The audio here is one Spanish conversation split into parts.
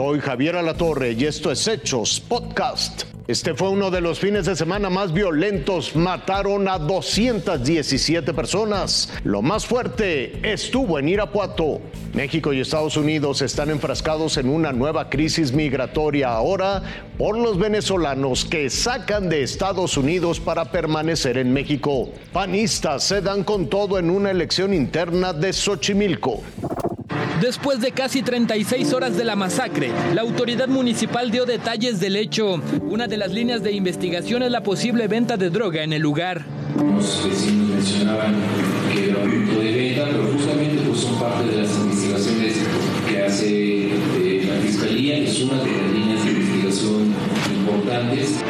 Soy Javier Alatorre y esto es Hechos Podcast. Este fue uno de los fines de semana más violentos. Mataron a 217 personas. Lo más fuerte estuvo en Irapuato. México y Estados Unidos están enfrascados en una nueva crisis migratoria ahora por los venezolanos que sacan de Estados Unidos para permanecer en México. Panistas se dan con todo en una elección interna de Xochimilco. Después de casi 36 horas de la masacre, la autoridad municipal dio detalles del hecho. Una de las líneas de investigación es la posible venta de droga en el lugar. Los vecinos mencionaban que era un punto de venta, pero justamente pues, son parte de las investigaciones que hace eh, la Fiscalía, es una de las líneas de investigación importantes.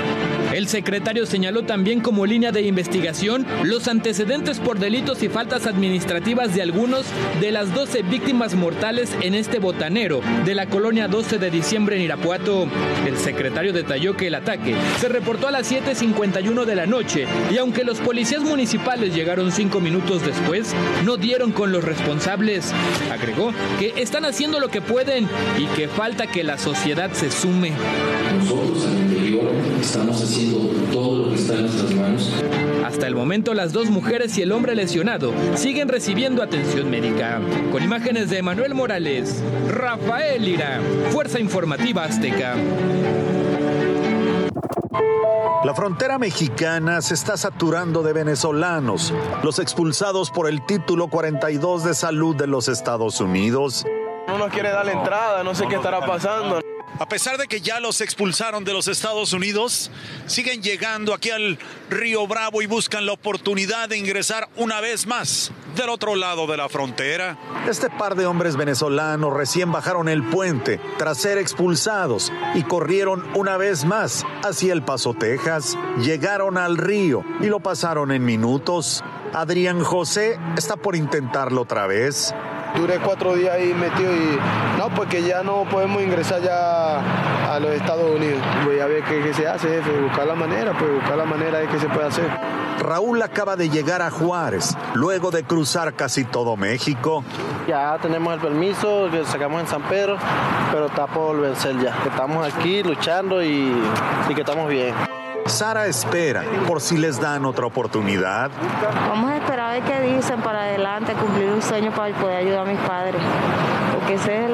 El secretario señaló también como línea de investigación los antecedentes por delitos y faltas administrativas de algunos de las 12 víctimas mortales en este botanero de la colonia 12 de diciembre en Irapuato. El secretario detalló que el ataque se reportó a las 7.51 de la noche y aunque los policías municipales llegaron cinco minutos después, no dieron con los responsables. Agregó que están haciendo lo que pueden y que falta que la sociedad se sume. Nosotros estamos haciendo todo lo que está en nuestras manos. Hasta el momento las dos mujeres y el hombre lesionado siguen recibiendo atención médica. Con imágenes de Manuel Morales, Rafael Ira, Fuerza Informativa Azteca. La frontera mexicana se está saturando de venezolanos, los expulsados por el título 42 de salud de los Estados Unidos. No nos quiere dar la entrada, no sé qué estará pasando. A pesar de que ya los expulsaron de los Estados Unidos, siguen llegando aquí al Río Bravo y buscan la oportunidad de ingresar una vez más del otro lado de la frontera. Este par de hombres venezolanos recién bajaron el puente tras ser expulsados y corrieron una vez más hacia El Paso, Texas. Llegaron al río y lo pasaron en minutos. Adrián José está por intentarlo otra vez. Duré cuatro días ahí metido y no, porque ya no podemos ingresar ya a los Estados Unidos. Voy a ver qué, qué se hace, jefe, buscar la manera, pues buscar la manera de qué se puede hacer. Raúl acaba de llegar a Juárez, luego de cruzar casi todo México. Ya tenemos el permiso que sacamos en San Pedro, pero está por vencer ya. Estamos aquí luchando y, y que estamos bien. Sara espera por si les dan otra oportunidad. Vamos a esperar ver qué dicen para adelante, cumplir un sueño para poder ayudar a mis padres. Porque ese es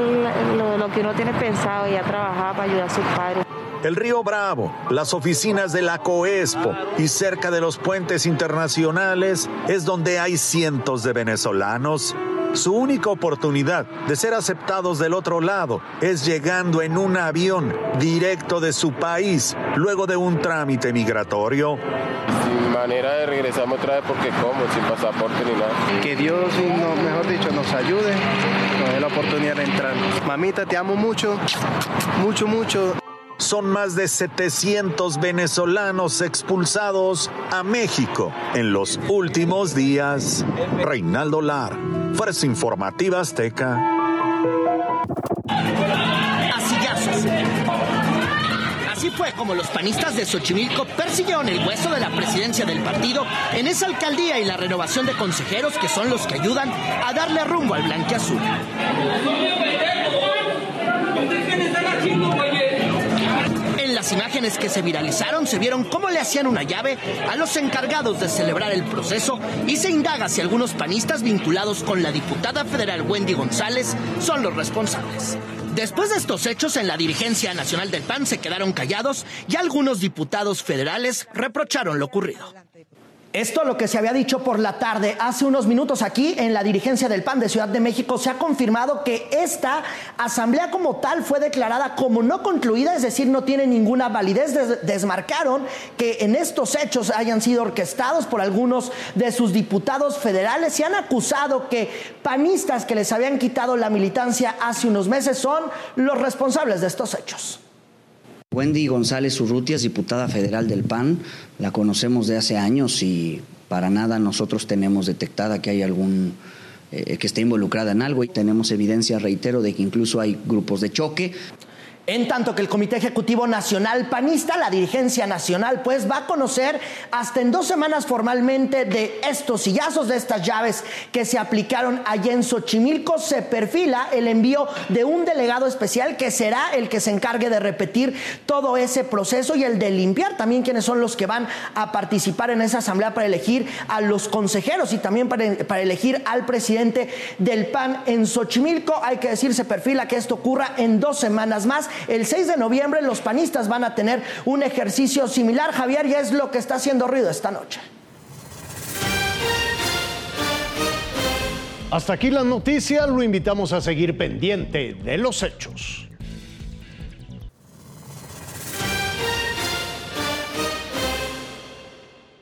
lo, lo que uno tiene pensado, ya trabajar para ayudar a sus padres. El Río Bravo, las oficinas de la Coespo y cerca de los puentes internacionales es donde hay cientos de venezolanos. Su única oportunidad de ser aceptados del otro lado es llegando en un avión directo de su país luego de un trámite migratorio. Sin manera de regresar otra vez porque como, sin pasaporte ni nada. Que Dios, no- mejor dicho, nos ayude, nos dé la oportunidad de entrar. Mamita, te amo mucho, mucho, mucho. Son más de 700 venezolanos expulsados a México en los últimos días. Reinaldo Lar, Fuerza Informativa Azteca. Así fue como los panistas de Xochimilco persiguieron el hueso de la presidencia del partido en esa alcaldía y la renovación de consejeros que son los que ayudan a darle rumbo al blanqueazul. Las imágenes que se viralizaron se vieron cómo le hacían una llave a los encargados de celebrar el proceso y se indaga si algunos panistas vinculados con la diputada federal Wendy González son los responsables. Después de estos hechos, en la dirigencia nacional del PAN se quedaron callados y algunos diputados federales reprocharon lo ocurrido. Esto lo que se había dicho por la tarde. Hace unos minutos aquí en la dirigencia del PAN de Ciudad de México se ha confirmado que esta asamblea como tal fue declarada como no concluida, es decir, no tiene ninguna validez. Des- desmarcaron que en estos hechos hayan sido orquestados por algunos de sus diputados federales y han acusado que panistas que les habían quitado la militancia hace unos meses son los responsables de estos hechos. Wendy González Urrutia es diputada federal del PAN, la conocemos de hace años y para nada nosotros tenemos detectada que hay algún eh, que esté involucrada en algo y tenemos evidencia, reitero, de que incluso hay grupos de choque. En tanto que el Comité Ejecutivo Nacional Panista, la dirigencia nacional, pues va a conocer hasta en dos semanas formalmente de estos sillazos, de estas llaves que se aplicaron allá en Xochimilco. Se perfila el envío de un delegado especial que será el que se encargue de repetir todo ese proceso y el de limpiar también quiénes son los que van a participar en esa asamblea para elegir a los consejeros y también para, para elegir al presidente del PAN en Xochimilco. Hay que decir, se perfila que esto ocurra en dos semanas más. El 6 de noviembre los panistas van a tener un ejercicio similar. Javier, ya es lo que está haciendo ruido esta noche. Hasta aquí las noticias, lo invitamos a seguir pendiente de los hechos.